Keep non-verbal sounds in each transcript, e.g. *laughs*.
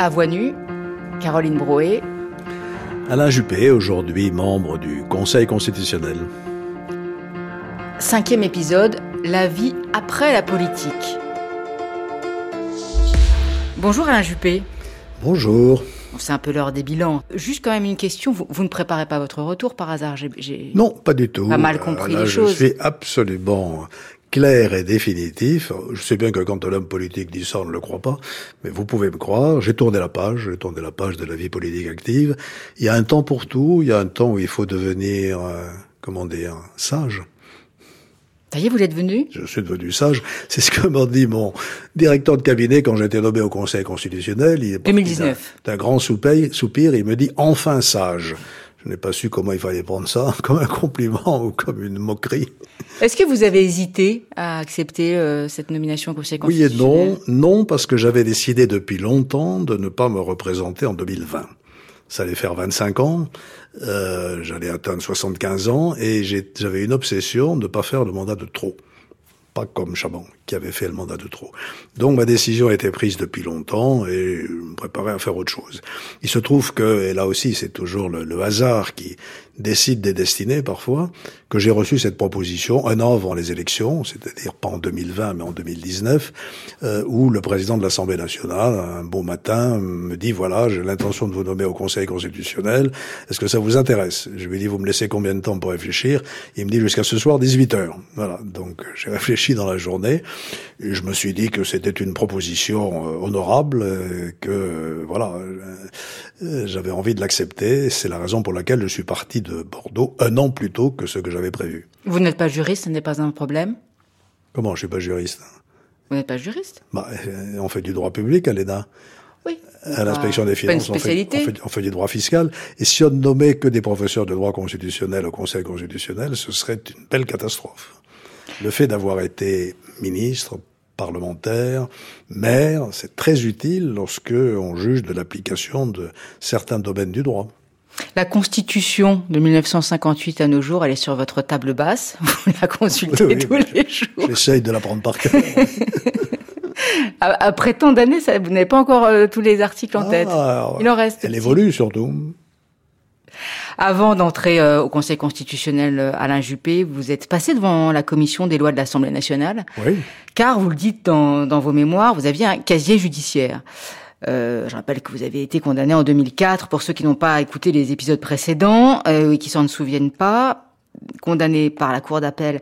À voix nue, Caroline Broé. Alain Juppé, aujourd'hui membre du Conseil constitutionnel. Cinquième épisode, la vie après la politique. Bonjour Alain Juppé. Bonjour. C'est un peu l'heure des bilans. Juste quand même une question, vous, ne préparez pas votre retour par hasard Non, pas du tout. Pas mal compris les choses. Je suis absolument clair et définitif. Je sais bien que quand l'homme politique dit ça, on ne le croit pas, mais vous pouvez me croire, j'ai tourné la page, j'ai tourné la page de la vie politique active. Il y a un temps pour tout, il y a un temps où il faut devenir, euh, comment dire, sage. Ça y est, vous êtes venu? Je suis devenu sage. C'est ce que m'a dit mon directeur de cabinet quand j'étais nommé au Conseil constitutionnel. Il est 2019. D'un grand soupir, il me dit enfin sage. Je n'ai pas su comment il fallait prendre ça, *laughs* comme un compliment ou comme une moquerie. Est-ce que vous avez hésité à accepter euh, cette nomination au Conseil constitutionnel Oui et non. Non, parce que j'avais décidé depuis longtemps de ne pas me représenter en 2020. Ça allait faire 25 ans, euh, j'allais atteindre 75 ans, et j'avais une obsession de ne pas faire le mandat de trop comme Chaban, qui avait fait le mandat de trop. Donc ma décision été prise depuis longtemps et je me préparais à faire autre chose. Il se trouve que, et là aussi c'est toujours le, hasard qui décide des destinées parfois, que j'ai reçu cette proposition un an avant les élections, c'est-à-dire pas en 2020 mais en 2019, euh, où le président de l'Assemblée nationale, un beau matin, me dit voilà, j'ai l'intention de vous nommer au Conseil constitutionnel, est-ce que ça vous intéresse? Je lui dis vous me laissez combien de temps pour réfléchir? Il me dit jusqu'à ce soir 18 heures. Voilà, donc j'ai réfléchi dans la journée et je me suis dit que c'était une proposition euh, honorable, euh, que voilà, j'avais envie de l'accepter. C'est la raison pour laquelle je suis parti de Bordeaux un an plus tôt que ce que j'avais prévu. Vous n'êtes pas juriste, ce n'est pas un problème? Comment je suis pas juriste? Vous n'êtes pas juriste? Bah, euh, On fait du droit public à l'ENA. Oui. À l'inspection des finances, on fait, on, fait, du droit fiscal. Et si on ne nommait que des professeurs de droit constitutionnel au Conseil constitutionnel, ce serait une belle catastrophe. Le fait d'avoir été ministre, parlementaire, maire, c'est très utile lorsque on juge de l'application de certains domaines du droit. La Constitution de 1958 à nos jours, elle est sur votre table basse. *laughs* Vous la consultez tous les jours. J'essaye de la prendre par cœur. *laughs* Après tant d'années, vous n'avez pas encore euh, tous les articles en tête. Ah, Il en reste. Elle évolue surtout. Avant d'entrer euh, au Conseil constitutionnel, euh, Alain Juppé, vous êtes passé devant la commission des lois de l'Assemblée nationale. Oui. Car, vous le dites dans, dans vos mémoires, vous aviez un casier judiciaire. Euh, je rappelle que vous avez été condamné en 2004, pour ceux qui n'ont pas écouté les épisodes précédents euh, et qui s'en ne souviennent pas, condamné par la Cour d'appel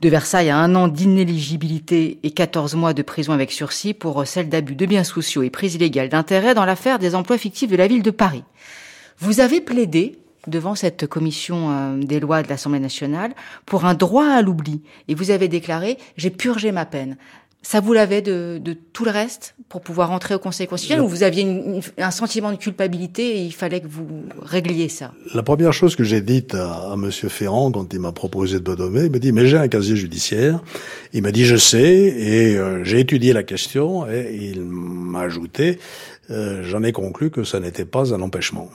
de Versailles à un an d'inéligibilité et 14 mois de prison avec sursis pour recel d'abus de biens sociaux et prise illégale d'intérêt dans l'affaire des emplois fictifs de la ville de Paris. Vous avez plaidé devant cette commission euh, des lois de l'Assemblée nationale pour un droit à l'oubli et vous avez déclaré j'ai purgé ma peine. Ça vous l'avait de, de, tout le reste pour pouvoir entrer au Conseil constitutionnel ou vous aviez un sentiment de culpabilité et il fallait que vous régliez ça? La première chose que j'ai dite à, à Monsieur Ferrand quand il m'a proposé de me nommer, il m'a dit mais j'ai un casier judiciaire. Il m'a dit je sais et euh, j'ai étudié la question et il m'a ajouté euh, j'en ai conclu que ça n'était pas un empêchement.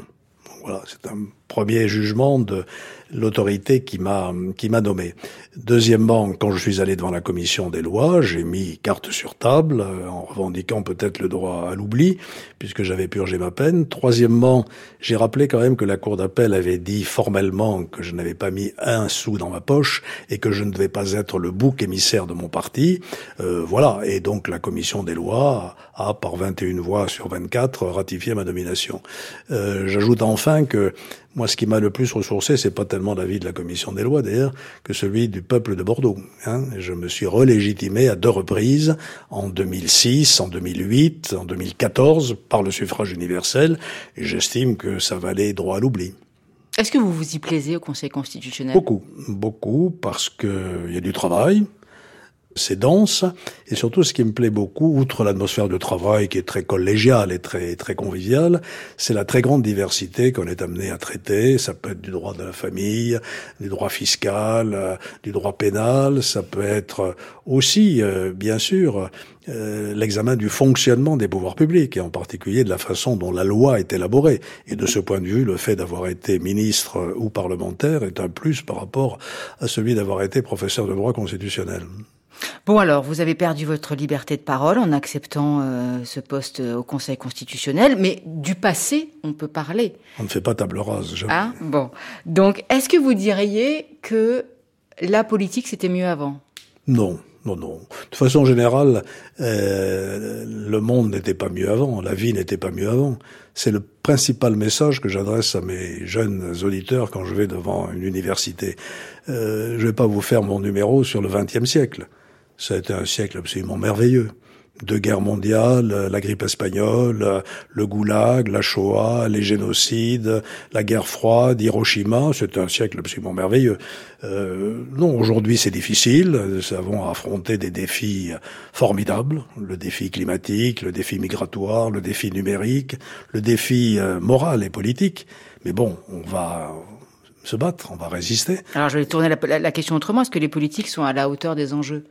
voilà, c'est un premier jugement de l'autorité qui m'a qui m'a nommé. Deuxièmement, quand je suis allé devant la commission des lois, j'ai mis carte sur table euh, en revendiquant peut-être le droit à l'oubli puisque j'avais purgé ma peine. Troisièmement, j'ai rappelé quand même que la cour d'appel avait dit formellement que je n'avais pas mis un sou dans ma poche et que je ne devais pas être le bouc émissaire de mon parti. Euh, voilà, et donc la commission des lois a par 21 voix sur 24 ratifié ma nomination. Euh, J'ajoute enfin que moi, ce qui m'a le plus ressourcé, c'est pas tellement l'avis de la commission des lois, d'ailleurs, que celui du peuple de Bordeaux. Hein. Je me suis relégitimé à deux reprises, en 2006, en 2008, en 2014, par le suffrage universel, et j'estime que ça valait droit à l'oubli. Est-ce que vous vous y plaisez au Conseil constitutionnel Beaucoup, beaucoup, parce qu'il y a du travail, c'est dense et surtout ce qui me plaît beaucoup, outre l'atmosphère de travail qui est très collégiale et très très conviviale, c'est la très grande diversité qu'on est amené à traiter. Ça peut être du droit de la famille, du droit fiscal, euh, du droit pénal. Ça peut être aussi, euh, bien sûr, euh, l'examen du fonctionnement des pouvoirs publics et en particulier de la façon dont la loi est élaborée. Et de ce point de vue, le fait d'avoir été ministre ou parlementaire est un plus par rapport à celui d'avoir été professeur de droit constitutionnel. Bon alors, vous avez perdu votre liberté de parole en acceptant euh, ce poste au Conseil constitutionnel, mais du passé, on peut parler. On ne fait pas table rase, jamais. Ah, bon. Donc, est-ce que vous diriez que la politique, c'était mieux avant? Non. Non, non. De façon générale, euh, le monde n'était pas mieux avant, la vie n'était pas mieux avant. C'est le principal message que j'adresse à mes jeunes auditeurs quand je vais devant une université. Euh, je vais pas vous faire mon numéro sur le XXe siècle. Ça a été un siècle absolument merveilleux deux guerres mondiales, la grippe espagnole, le goulag, la Shoah, les génocides, la guerre froide, Hiroshima, c'est un siècle absolument merveilleux. Euh, non, aujourd'hui c'est difficile, nous avons affronté des défis formidables, le défi climatique, le défi migratoire, le défi numérique, le défi euh, moral et politique. Mais bon, on va se battre, on va résister. Alors je vais tourner la question autrement, est-ce que les politiques sont à la hauteur des enjeux?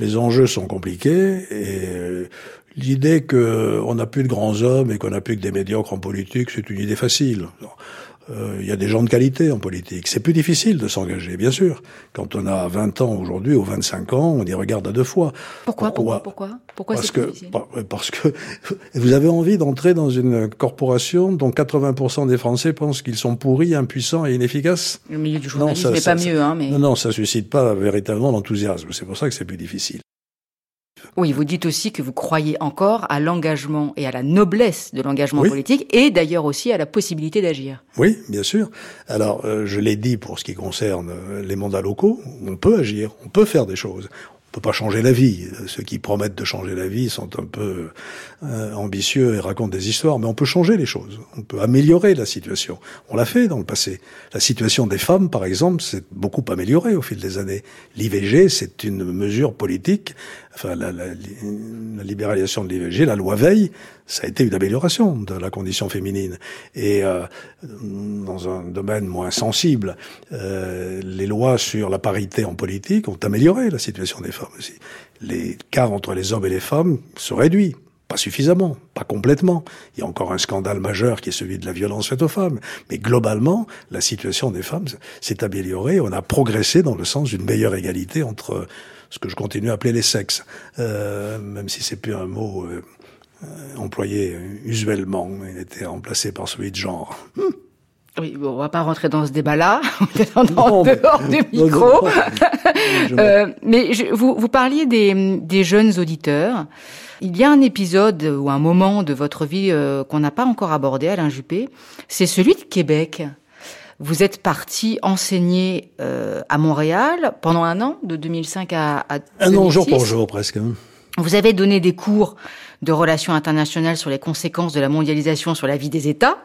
Les enjeux sont compliqués et euh, l'idée qu'on n'a plus de grands hommes et qu'on n'a plus que des médiocres en politique, c'est une idée facile. Euh, il y a des gens de qualité en politique. C'est plus difficile de s'engager, bien sûr. Quand on a 20 ans aujourd'hui ou 25 ans, on y regarde à deux fois. Pourquoi Pourquoi Pourquoi? Pourquoi parce que parce *laughs* que vous avez envie d'entrer dans une corporation dont 80% des Français pensent qu'ils sont pourris, impuissants et inefficaces? Le milieu du journalisme n'est pas mieux, hein, mais non, non, ça suscite pas véritablement l'enthousiasme. C'est pour ça que c'est plus difficile. Oui, vous dites aussi que vous croyez encore à l'engagement et à la noblesse de l'engagement politique et d'ailleurs aussi à la possibilité d'agir. Oui, bien sûr. Alors, euh, je l'ai dit pour ce qui concerne euh, les mandats locaux, on peut agir, on peut faire des choses on peut pas changer la vie. Ceux qui promettent de changer la vie sont un peu euh, ambitieux et racontent des histoires, mais on peut changer les choses. On peut améliorer la situation. On l'a fait dans le passé. La situation des femmes, par exemple, s'est beaucoup améliorée au fil des années. L'IVG, c'est une mesure politique. Enfin, la, libéralisation de l'IVG, la loi Veil, ça a été une amélioration de la condition féminine. Et euh, dans un domaine moins sensible, euh, les lois sur la parité en politique ont amélioré la situation des femmes aussi. L'écart entre les hommes et les femmes se réduit. Pas suffisamment, pas complètement. Il y a encore un scandale majeur qui est celui de la violence faite aux femmes. Mais globalement, la situation des femmes s'est améliorée. On a progressé dans le sens d'une meilleure égalité entre ce que je continue à appeler les sexes, euh, même si c'est plus un mot euh, euh, employé usuellement. Il était remplacé par celui de genre. Oui, bon, on va pas rentrer dans ce débat-là, *laughs* on est en dehors du micro. euh, mais je, vous, vous parliez des, des, jeunes auditeurs. Il y a un épisode ou un moment de votre vie euh, qu'on n'a pas encore abordé, Alain Juppé, c'est celui de Québec. Vous êtes parti enseigner euh, à Montréal pendant un an, de 2005 à, à 2006. Un an jour pour jour presque. Hein. Vous avez donné des cours de relations internationales sur les conséquences de la mondialisation sur la vie des États.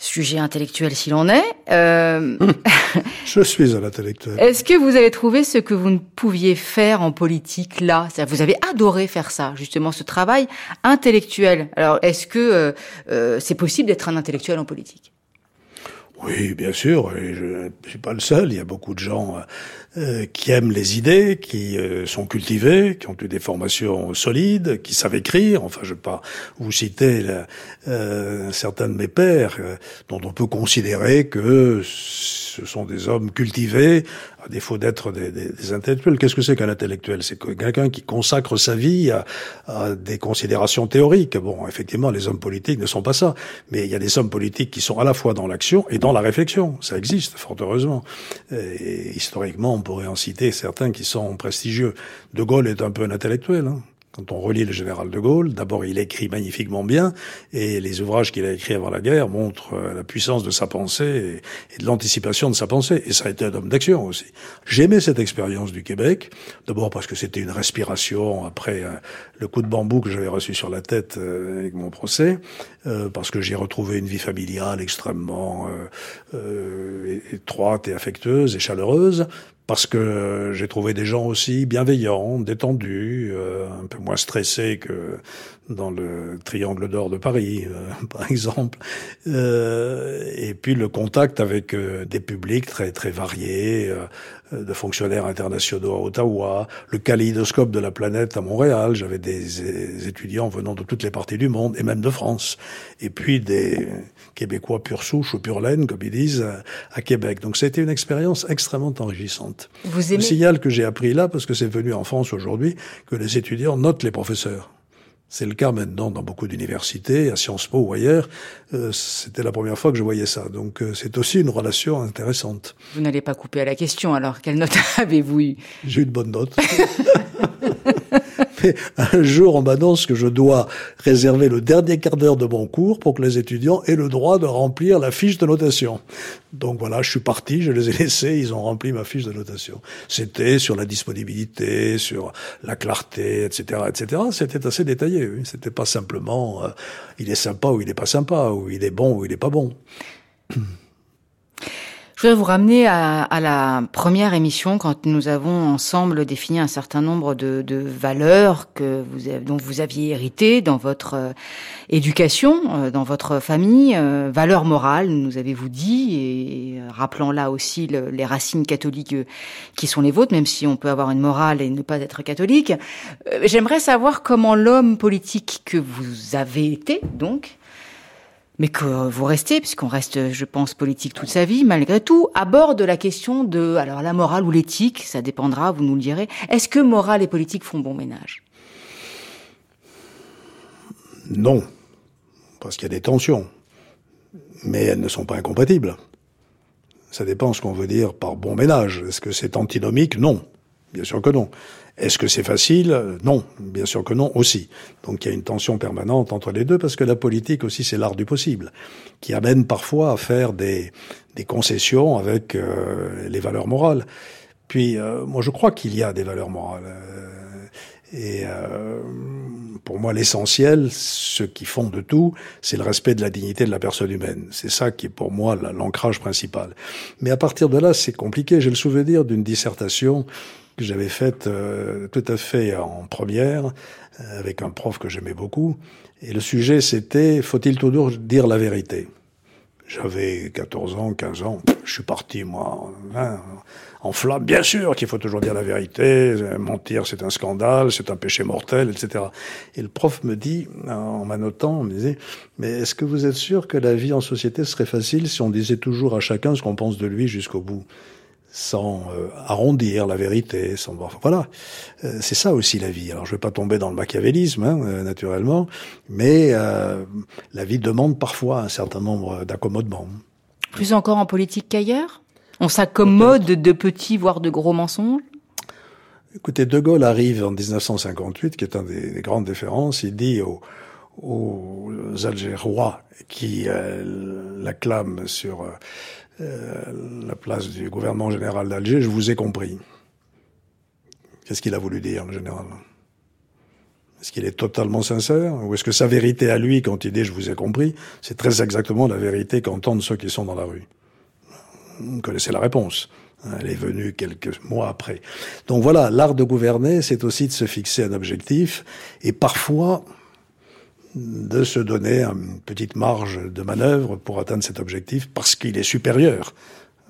Sujet intellectuel s'il en est. Euh... *laughs* Je suis un intellectuel. Est-ce que vous avez trouvé ce que vous ne pouviez faire en politique là? Vous avez adoré faire ça, justement, ce travail intellectuel. Alors, est-ce que euh, euh, c'est possible d'être un intellectuel en politique? Oui, bien sûr, je ne suis pas le seul. Il y a beaucoup de gens euh, qui aiment les idées, qui euh, sont cultivés, qui ont eu des formations solides, qui savent écrire. Enfin, je ne vais pas vous citer euh, certains de mes pères, dont on peut considérer que ce sont des hommes cultivés, à défaut d'être des, des, des, intellectuels. Qu'est-ce que c'est qu'un intellectuel? C'est quelqu'un qui consacre sa vie à, à, des considérations théoriques. Bon, effectivement, les hommes politiques ne sont pas ça, mais il y a des hommes politiques qui sont à la fois dans l'action et dans la réflexion. Ça existe, fort heureusement. Et, historiquement, on pourrait en citer certains qui sont prestigieux. De Gaulle est un peu un intellectuel. Hein. Quand on relit le général de Gaulle, d'abord il écrit magnifiquement bien, et les ouvrages qu'il a écrits avant la guerre montrent euh, la puissance de sa pensée et de l'anticipation de sa pensée. Et ça a été un homme d'action aussi. J'aimais cette expérience du Québec, d'abord parce que c'était une respiration après euh, le coup de bambou que j'avais reçu sur la tête euh, avec mon procès, parce que j'ai retrouvé une vie familiale extrêmement étroite et affectueuse et chaleureuse, parce que j'ai trouvé des gens aussi bienveillants, détendus, euh, un peu moins stressés que dans le Triangle d'Or de Paris, euh, *laughs* par exemple. Euh, et puis le contact avec des publics très très variés, de fonctionnaires internationaux à Ottawa, le kaléidoscope de la planète à Montréal. J'avais des, étudiants venant de toutes les parties du monde et même de France. Et puis des Québécois pure souche ou pure laine, comme ils disent, à Québec. Donc c'était une expérience extrêmement enrichissante. Vous aimez... Le signal que j'ai appris là, parce que c'est venu en France aujourd'hui, que les étudiants notent les professeurs. C'est le cas maintenant dans beaucoup d'universités, à Sciences Po ou ailleurs. Euh, C'était la première fois que je voyais ça. Donc euh, c'est aussi une relation intéressante. Vous n'allez pas couper à la question, alors quelle note *laughs* avez-vous eu J'ai eu de bonnes notes. *laughs* Un jour, on m'annonce que je dois réserver le dernier quart d'heure de mon cours pour que les étudiants aient le droit de remplir la fiche de notation. Donc voilà, je suis parti, je les ai laissés, ils ont rempli ma fiche de notation. C'était sur la disponibilité, sur la clarté, etc., etc. C'était assez détaillé. Oui. C'était pas simplement euh, il est sympa ou il est pas sympa, ou il est bon ou il est pas bon. Je voudrais vous ramener à, à, la première émission quand nous avons ensemble défini un certain nombre de, de valeurs que vous dont vous aviez hérité dans votre euh, éducation, euh, dans votre famille, euh, valeurs morales, nous avez-vous dit, et rappelant là aussi le, les racines catholiques qui sont les vôtres, même si on peut avoir une morale et ne pas être catholique. J'aimerais savoir comment l'homme politique que vous avez été, donc, mais que vous restez, puisqu'on reste, je pense, politique toute sa vie, malgré tout, aborde la question de, alors la morale ou l'éthique, ça dépendra, vous nous le direz. Est-ce que morale et politique font bon ménage? Non, parce qu'il y a des tensions, mais elles ne sont pas incompatibles. Ça dépend ce qu'on veut dire par bon ménage. Est-ce que c'est antinomique? Non, bien sûr que non. Est-ce que c'est facile? Non, bien sûr que non aussi. Donc il y a une tension permanente entre les deux parce que la politique aussi c'est l'art du possible, qui amène parfois à faire des, des concessions avec euh, les valeurs morales. Puis euh, moi je crois qu'il y a des valeurs morales. Euh, et euh, pour moi, l'essentiel, ce qui fonde tout, c'est le respect de la dignité de la personne humaine. C'est ça qui est pour moi l'ancrage principal. Mais à partir de là, c'est compliqué. J'ai le souvenir d'une dissertation que j'avais faite euh, tout à fait en première euh, avec un prof que j'aimais beaucoup. Et le sujet, c'était faut-il toujours dire la vérité? J'avais 14 ans, 15 ans. Je suis parti, moi, hein, en flamme. Bien sûr qu'il faut toujours dire la vérité. Mentir, c'est un scandale, c'est un péché mortel, etc. Et le prof me dit, en m'annotant, me disait, mais est-ce que vous êtes sûr que la vie en société serait facile si on disait toujours à chacun ce qu'on pense de lui jusqu'au bout? Sans euh, arrondir la vérité, sans voilà, euh, c'est ça aussi la vie. Alors je vais pas tomber dans le machiavélisme, hein, euh, naturellement, mais la vie demande parfois un certain nombre d'accommodements. Plus encore en politique qu'ailleurs? On s'accommode de petits voire de gros mensonges? Écoutez, De Gaulle arrive en 1958, qui est un des, des grandes différences. Il dit aux, aux Algérois qui l'acclament sur euh, la place du gouvernement général d'Alger, je vous ai compris. Qu'est-ce qu'il a voulu dire, le général? Est-ce qu'il est totalement sincère? Ou est-ce que sa vérité à lui, quand il dit je vous ai compris, c'est très exactement la vérité qu'entendent ceux qui sont dans la rue? Vous connaissez la réponse. Elle est venue quelques mois après. Donc voilà, l'art de gouverner, c'est aussi de se fixer un objectif. Et parfois, de se donner une petite marge de manœuvre pour atteindre cet objectif parce qu'il est supérieur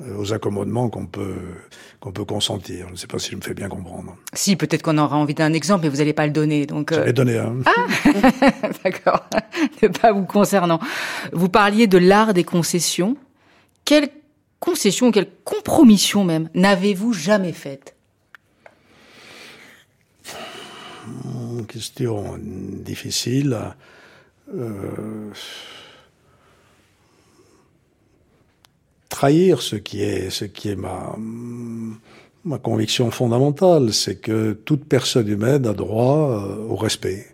euh, aux accommodements qu'on peut qu'on peut consentir. Je ne sais pas si je me fais bien comprendre. Si, peut-être qu'on aura envie d'un exemple, mais vous n'allez pas le donner. Donc, euh... donné un. Ah *laughs* D'accord. pas vous concernant. Vous parliez de l'art des concessions. Quelle concession, quelle compromission même n'avez-vous jamais faite? Question difficile. Euh, trahir ce qui est ce qui est ma conviction fondamentale, c'est que toute personne humaine a droit euh, au respect,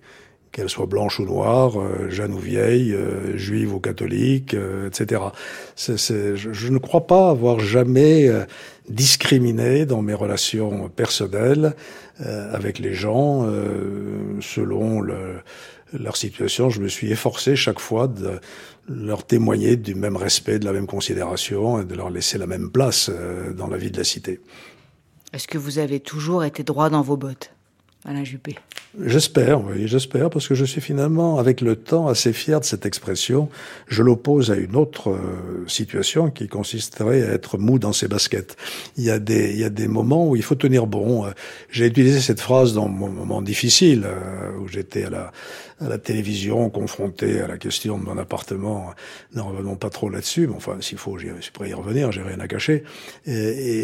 qu'elle soit blanche ou noire, euh, jeune ou vieille, juive ou catholique, etc. je, ne crois pas avoir jamais discriminé dans mes relations personnelles avec les gens selon le leur situation, je me suis efforcé chaque fois de leur témoigner du même respect, de la même considération et de leur laisser la même place euh, dans la vie de la cité. Est-ce que vous avez toujours été droit dans vos bottes, Alain Juppé? J'espère, oui, j'espère, parce que je suis finalement, avec le temps, assez fier de cette expression. Je l'oppose à une autre euh, situation qui consisterait à être mou dans ses baskets. Il y a des, il y a des moments où il faut tenir bon. J'ai utilisé cette phrase dans mon moment difficile, euh, où j'étais à la, à la télévision, confronté à la question de mon appartement. Ne revenons pas trop là-dessus, mais enfin, s'il faut, je suis prêt à y revenir, j'ai rien à cacher. Et,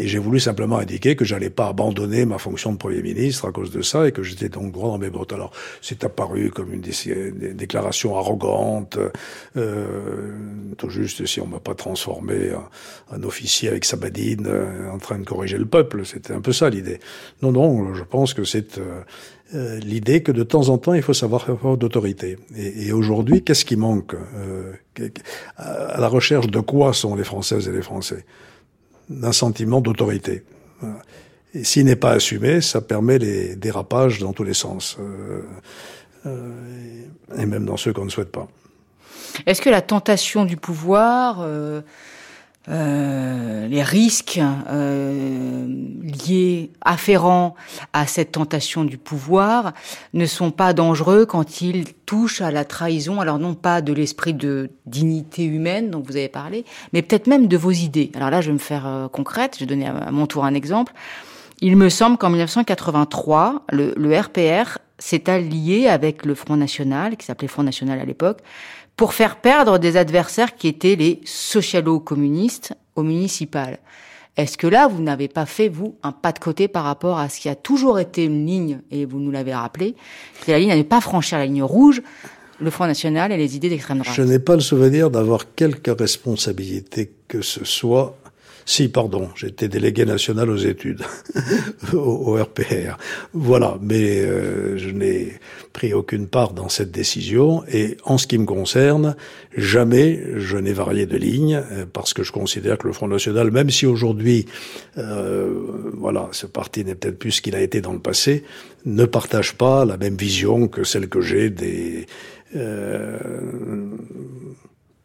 et j'ai voulu simplement indiquer que j'allais pas abandonner ma fonction de Premier ministre à cause de ça et que j'étais donc dans mes bottes. Alors, c'est apparu comme une, déclaration arrogante, euh, tout juste si on m'a pas transformé en, officier avec Sabadine euh, en train de corriger le peuple. C'était un peu ça l'idée. Non, non, je pense que c'est... Euh, l'idée que de temps en temps, il faut savoir preuve d'autorité. Et, aujourd'hui, qu'est-ce qui manque À la recherche de quoi sont les Françaises et les Français? D'un sentiment d'autorité. Et s'il n'est pas assumé, ça permet les dérapages dans tous les sens, euh, euh et même dans ceux qu'on ne souhaite pas. Est-ce que la tentation du pouvoir euh, euh, les risques euh, liés, afférents à cette tentation du pouvoir ne sont pas dangereux quand ils touchent à la trahison, alors non pas de l'esprit de dignité humaine dont vous avez parlé, mais peut-être même de vos idées. Alors là, je vais me faire concrète, je vais donner à mon tour un exemple. Il me semble qu'en 1983, le, le RPR s'est allié avec le Front National, qui s'appelait Front National à l'époque, pour faire perdre des adversaires qui étaient les socialo-communistes au municipal. Est-ce que là, vous n'avez pas fait, vous, un pas de côté par rapport à ce qui a toujours été une ligne, et vous nous l'avez rappelé, que la ligne à ne pas franchir la ligne rouge, le Front National et les idées d'extrême droite? Je n'ai pas le souvenir d'avoir quelque responsabilité que ce soit si, pardon, j'étais délégué national aux études, *laughs* au, RPR. Voilà, mais euh, je n'ai pris aucune part dans cette décision et en ce qui me concerne, jamais je n'ai varié de ligne euh, parce que je considère que le Front National, même si aujourd'hui, euh, voilà, ce parti n'est peut-être plus ce qu'il a été dans le passé, ne partage pas la même vision que celle que j'ai des euh,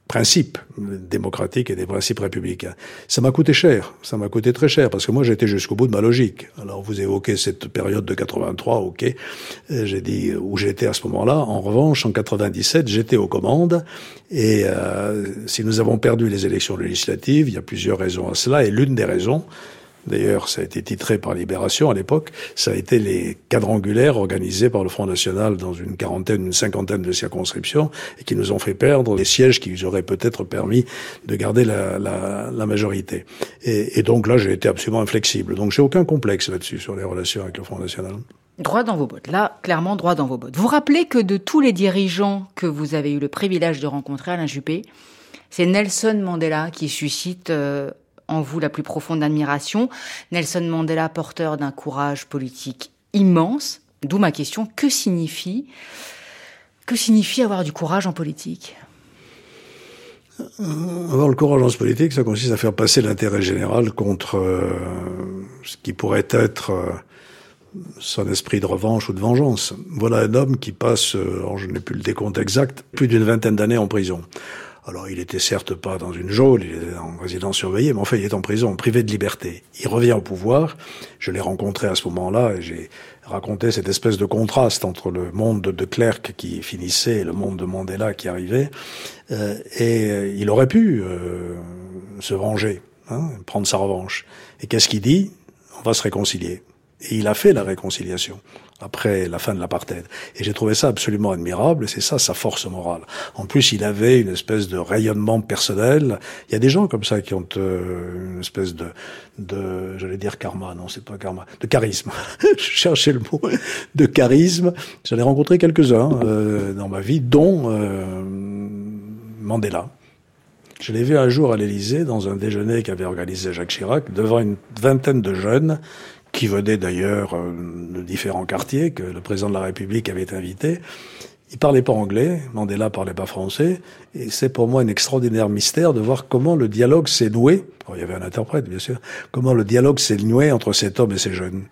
principes démocratiques et des principes républicains. Ça m'a coûté cher, ça m'a coûté très cher, parce que moi j'étais jusqu'au bout de ma logique. Alors vous évoquez cette période de 83, ok, j'ai dit où j'étais à ce moment-là. En revanche, en 97, j'étais aux commandes, et euh, si nous avons perdu les élections législatives, il y a plusieurs raisons à cela, et l'une des raisons, D'ailleurs, ça a été titré par Libération à l'époque. Ça a été les quadrangulaires organisés par le Front National dans une quarantaine, une cinquantaine de circonscriptions et qui nous ont fait perdre les sièges qui auraient peut-être permis de garder la, majorité. Et, et, donc là, j'ai été absolument inflexible. Donc j'ai aucun complexe là-dessus sur les relations avec le Front National. Droit dans vos bottes. Là, clairement, droit dans vos bottes. Vous rappelez que de tous les dirigeants que vous avez eu le privilège de rencontrer, Alain Juppé, c'est Nelson Mandela qui suscite euh, en vous la plus profonde admiration. Nelson Mandela, porteur d'un courage politique immense. D'où ma question, que signifie, que signifie avoir du courage en politique? Euh, avoir le courage en politique, ça consiste à faire passer l'intérêt général contre euh, ce qui pourrait être euh, son esprit de revanche ou de vengeance. Voilà un homme qui passe, je n'ai plus le décompte exact, plus d'une vingtaine d'années en prison. Alors, il était certes pas dans une geôle, il était en résidence surveillée, mais enfin, il est en prison, privé de liberté. Il revient au pouvoir. Je l'ai rencontré à ce moment-là et j'ai raconté cette espèce de contraste entre le monde de Clerc qui finissait et le monde de Mandela qui arrivait. Euh, et euh, il aurait pu euh, se venger, hein, prendre sa revanche. Et qu'est-ce qu'il dit? On va se réconcilier. Et il a fait la réconciliation après la fin de l'apartheid. Et j'ai trouvé ça absolument admirable, c'est ça sa force morale. En plus, il avait une espèce de rayonnement personnel. Il y a des gens comme ça qui ont euh, une espèce de, de j'allais dire karma, non, c'est pas karma, de charisme. *laughs* Je cherchais le mot, de charisme. J'en ai rencontré quelques-uns euh, dans ma vie, dont euh, Mandela. Je l'ai vu un jour à l'Élysée dans un déjeuner qu'avait organisé Jacques Chirac devant une vingtaine de jeunes qui venaient d'ailleurs euh, de différents quartiers que le président de la République avait invité. Il parlait pas anglais, Mandela parlait pas français, et c'est pour moi un extraordinaire mystère de voir comment le dialogue s'est noué. il y avait un interprète, bien sûr. Comment le dialogue s'est noué entre cet homme et ces jeunes.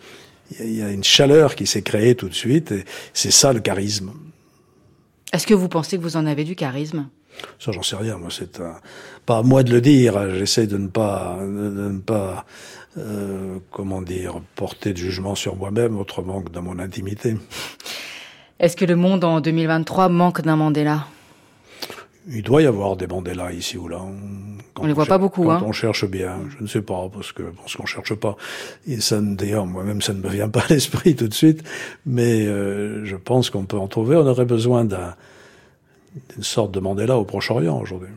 Il y a une chaleur qui s'est créée tout de suite, et c'est ça le charisme. Est-ce que vous pensez que vous en avez du charisme? Ça, j'en sais rien. Moi, c'est pas à moi de le dire. J'essaie de ne pas, de ne pas euh, comment dire, porter de jugement sur moi-même autrement que dans mon intimité. Est-ce que le monde en 2023 manque d'un Mandela? Il doit y avoir des Mandela ici ou là. on les voit pas beaucoup. Quand hein. on cherche bien, je ne sais pas, parce que parce qu'on cherche pas. Et ça, d'ailleurs, moi-même, ça ne me vient pas à l'esprit tout de suite. Mais euh, je pense qu'on peut en trouver. On aurait besoin d'un d'une sorte de Mandela au Proche-Orient aujourd'hui.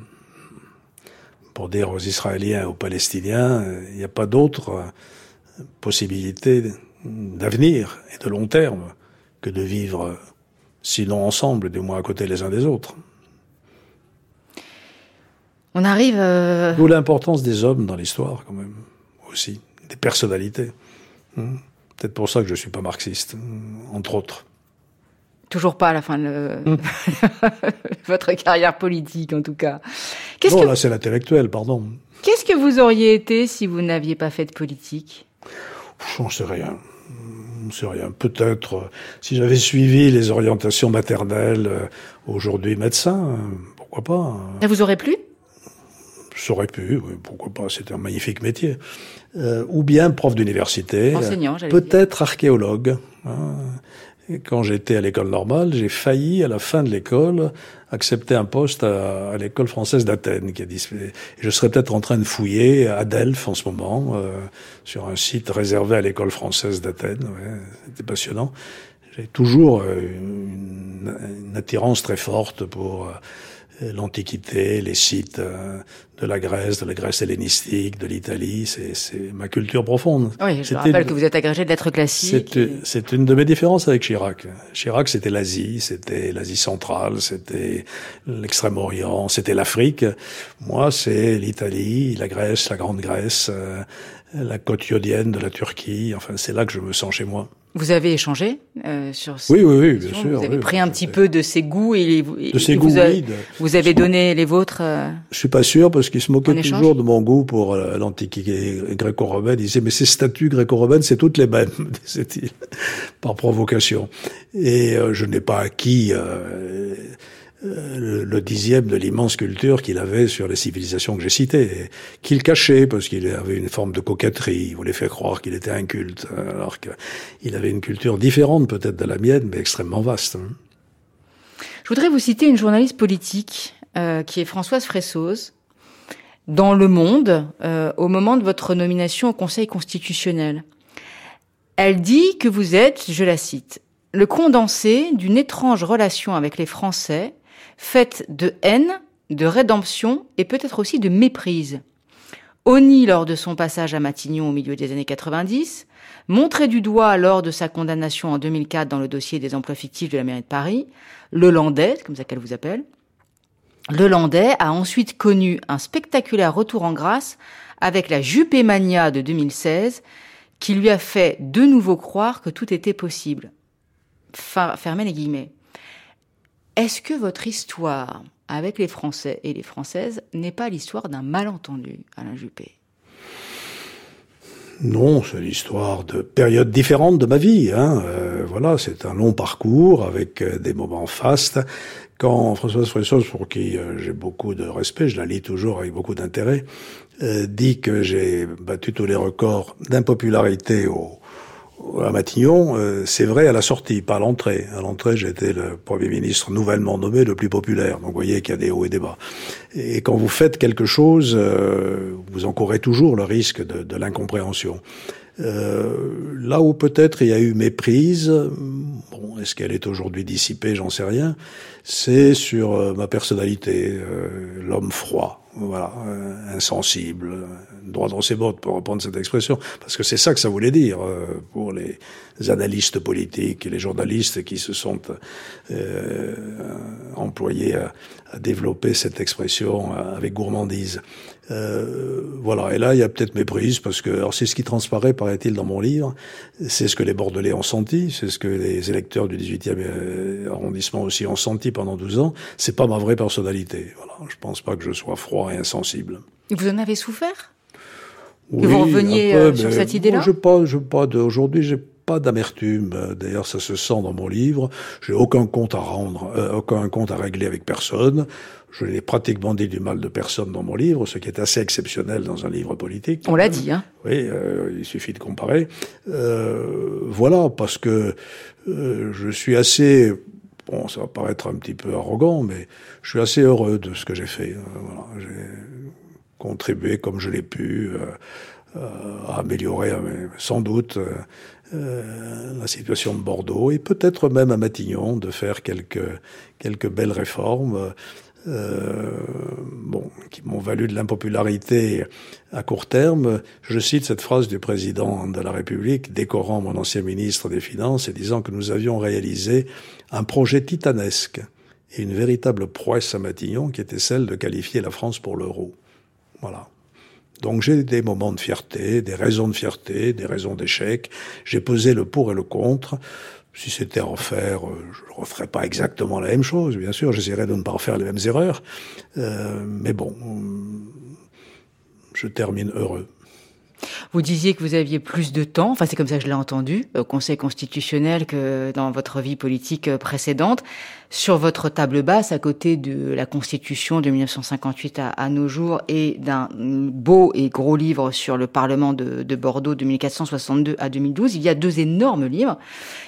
Pour dire aux Israéliens et aux Palestiniens, euh, il n'y a pas d'autre euh, possibilité d'avenir et de long terme que de vivre, sinon ensemble, du moins à côté les uns des autres. On arrive. Euh... D'où l'importance des hommes dans l'histoire, quand même, aussi, des personnalités. Hmm. Peut-être pour ça que je suis pas marxiste, hmm, entre autres. Toujours pas à la fin de hmm. *laughs* votre carrière politique, en tout cas. Non, que... là, c'est l'intellectuel, pardon. Qu'est-ce que vous auriez été si vous n'aviez pas fait de politique? J'en sais rien. Je sais rien. Peut-être euh, si j'avais suivi les orientations maternelles, euh, aujourd'hui médecin, euh, pourquoi pas. Ça vous aurait plu? Ça aurait pu, oui, pourquoi pas, c'était un magnifique métier. Euh, ou bien prof d'université, peut-être archéologue. Hein. Quand j'étais à l'école normale, j'ai failli, à la fin de l'école, accepter un poste à, l'école française d'Athènes. Je serais peut-être en train de fouiller à Delphes en ce moment, euh, sur un site réservé à l'école française d'Athènes. C'était passionnant. J'ai toujours euh, une, une, attirance très forte pour l'Antiquité, les sites euh, de la Grèce, de la Grèce hellénistique, de l'Italie, c'est ma culture profonde. Oui, je rappelle que vous êtes agrégé de lettres classiques. C'est une de mes différences avec Chirac. Chirac, c'était l'Asie, c'était l'Asie centrale, c'était l'Extrême-Orient, c'était l'Afrique. Moi, c'est l'Italie, la Grèce, la Grande Grèce, euh, la côte iodienne de la Turquie. Enfin, c'est là que je me sens chez moi. Vous avez échangé euh, sur ce Oui, oui, oui, bien sûr. Vous avez oui, pris un petit peu de ses goûts et, et de ses goûts, vous, oui, vous avez donné les vôtres. Euh, je suis pas sûr parce qu'il se moquait toujours de mon goût pour euh, l'antiquité gréco-romaine. Il disait mais ces statues gréco-romaines c'est toutes les mêmes, *laughs* disait-il, par provocation. Et euh, je n'ai pas acquis euh, le, le, dixième de l'immense culture qu'il avait sur les civilisations que j'ai citées, qu'il cachait parce qu'il avait une forme de coquetterie, il voulait faire croire qu'il était inculte, alors qu'il avait une culture différente peut-être de la mienne, mais extrêmement vaste. Hein. Je voudrais vous citer une journaliste politique euh, qui est Françoise Fressoz, dans Le Monde, euh, au moment de votre nomination au Conseil constitutionnel. Elle dit que vous êtes, je la cite, le condensé d'une étrange relation avec les Français faite de haine, de rédemption et peut-être aussi de méprise. Oni lors de son passage à Matignon au milieu des années 90, montré du doigt lors de sa condamnation en 2004 dans le dossier des emplois fictifs de la mairie de Paris, le Landais, comme ça qu'elle vous appelle, le Landais a ensuite connu un spectaculaire retour en grâce avec la Jupémania de 2016 qui lui a fait de nouveau croire que tout était possible. Fermez les guillemets. Est-ce que votre histoire avec les Français et les Françaises n'est pas l'histoire d'un malentendu, Alain Juppé? Non, c'est l'histoire de périodes différentes de ma vie. Hein. Euh, voilà, c'est un long parcours avec euh, des moments fastes. Quand Françoise Fressos, pour qui euh, j'ai beaucoup de respect, je la lis toujours avec beaucoup d'intérêt, dit que j'ai battu tous les records d'impopularité au, à Matignon, euh, c'est vrai à la sortie, pas à l'entrée. À l'entrée, j'étais le Premier ministre nouvellement nommé le plus populaire. Donc vous voyez qu'il y a des hauts et des bas. Et quand vous faites quelque chose, euh, vous encourez toujours le risque de, de l'incompréhension. Euh, là où peut-être il y a eu méprise, bon, est-ce qu'elle est aujourd'hui dissipée, j'en sais rien, c'est sur euh, ma personnalité, euh, l'homme froid, voilà, insensible, droit dans ses bottes, pour reprendre cette expression, parce que c'est ça que ça voulait dire pour les analystes politiques et les journalistes qui se sont euh, employés à, à, développer cette expression avec gourmandise. Euh, voilà, et là il y a peut-être méprise parce que alors c'est ce qui transparaît, paraît-il, dans mon livre, c'est ce que les Bordelais ont senti, c'est ce que les électeurs du 18e euh, arrondissement aussi ont senti pendant 12 ans. C'est pas ma vraie personnalité. Voilà, je pense pas que je sois froid et insensible. Vous en avez souffert? Oui, que vous reveniez peu, sur cette idée-là? Je pas, je pas. Aujourd'hui, j'ai pas d'amertume. D'ailleurs, ça se sent dans mon livre. J'ai aucun compte à rendre, euh, aucun compte à régler avec personne. Je n'ai pratiquement dit du mal de personne dans mon livre, ce qui est assez exceptionnel dans un livre politique. On l'a dit, hein Oui, euh, il suffit de comparer. Euh, voilà, parce que je suis assez bon, ça va paraître un petit peu arrogant, mais je suis assez heureux de ce que j'ai fait. Voilà, j'ai contribué comme je l'ai pu à améliorer sans doute la situation de Bordeaux et peut-être même à Matignon de faire quelques quelques belles réformes euh, bon, qui m'ont valu de l'impopularité à court terme. Je cite cette phrase du président de la République, décorant mon ancien ministre des Finances et disant que nous avions réalisé un projet titanesque et une véritable prouesse à Matignon qui était celle de qualifier la France pour l'euro. Voilà. Donc j'ai des moments de fierté, des raisons de fierté, des raisons d'échec. J'ai pesé le pour et le contre. Si c'était à refaire, euh, je ne referais pas exactement la même chose, bien sûr. J'essaierais de ne pas refaire les mêmes erreurs. Euh, mais bon, je termine heureux. Vous disiez que vous aviez plus de temps, enfin c'est comme ça que je l'ai entendu, au Conseil constitutionnel que dans votre vie politique euh, précédente. Sur votre table basse, à côté de la Constitution de 1958 à, nos jours et d'un beau et gros livre sur le Parlement de, de, Bordeaux de 1462 à 2012, il y a deux énormes livres.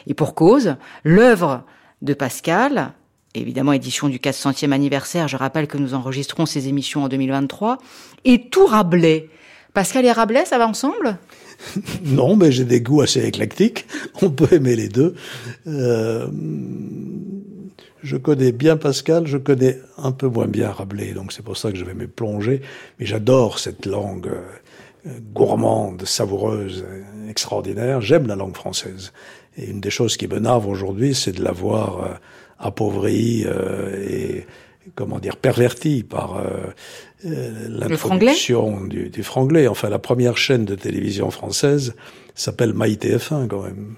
Et pour cause, l'œuvre de Pascal, évidemment édition du 400e anniversaire, je rappelle que nous enregistrons ces émissions en 2023, et tout Rabelais. Pascal et Rabelais, ça va ensemble? *laughs* Non, mais j'ai des goûts assez éclectiques. *laughs* On peut aimer les deux. Euh, je connais bien Pascal, je connais un peu moins bien Rabelais, donc c'est pour ça que je vais me plonger. Mais j'adore cette langue euh, gourmande, savoureuse, extraordinaire. J'aime la langue française. Et une des choses qui me narve aujourd'hui, c'est de l'avoir euh, appauvrie et comment dire pervertie par euh, l'introduction du, du franglais. Enfin, la première chaîne de télévision française s'appelle MyTF1 quand même.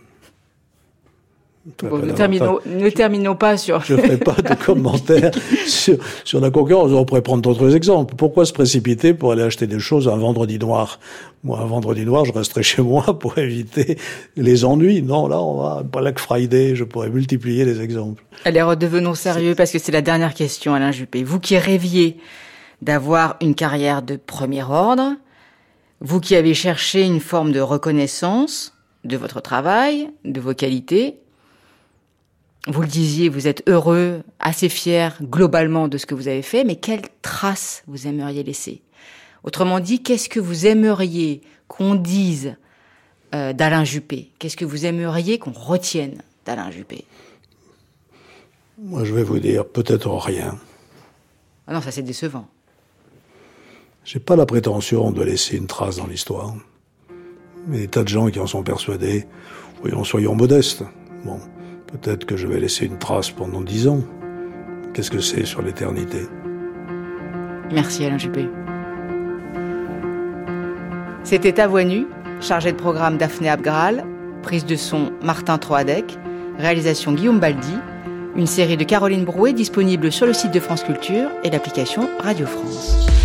ne, terminons, ne, terminons, pas sur... Je ne ferai pas de *laughs* commentaires sur, sur, la concurrence. On pourrait prendre d'autres exemples. Pourquoi se précipiter pour aller acheter des choses un vendredi noir? Moi, un vendredi noir, je resterai chez moi *laughs* pour éviter les ennuis. Non, là, on va Black Friday, je pourrais multiplier les exemples. Allez, redevenons sérieux parce que c'est la dernière question, Alain Juppé. Vous qui rêviez d'avoir une carrière de premier ordre, vous qui avez cherché une forme de reconnaissance de votre travail, de vos qualités, vous le disiez, vous êtes heureux, assez fier globalement de ce que vous avez fait, mais quelle trace vous aimeriez laisser? Autrement dit, qu'est-ce que vous aimeriez qu'on dise euh, d'Alain Juppé? Qu'est-ce que vous aimeriez qu'on retienne d'Alain Juppé? Moi, je vais vous dire peut-être rien. Ah non, ça c'est décevant. J'ai pas la prétention de laisser une trace dans l'histoire. Mais des tas de gens qui en sont persuadés, voyons, soyons modestes. Bon, peut-être que je vais laisser une trace pendant dix ans. Qu'est-ce que c'est sur l'éternité? Merci Alain Juppé. C'était à voix nue, chargé de programme Daphné Abgral, prise de son Martin Troadec, réalisation Guillaume Baldi, une série de Caroline Brouet disponible sur le site de France Culture et l'application Radio France.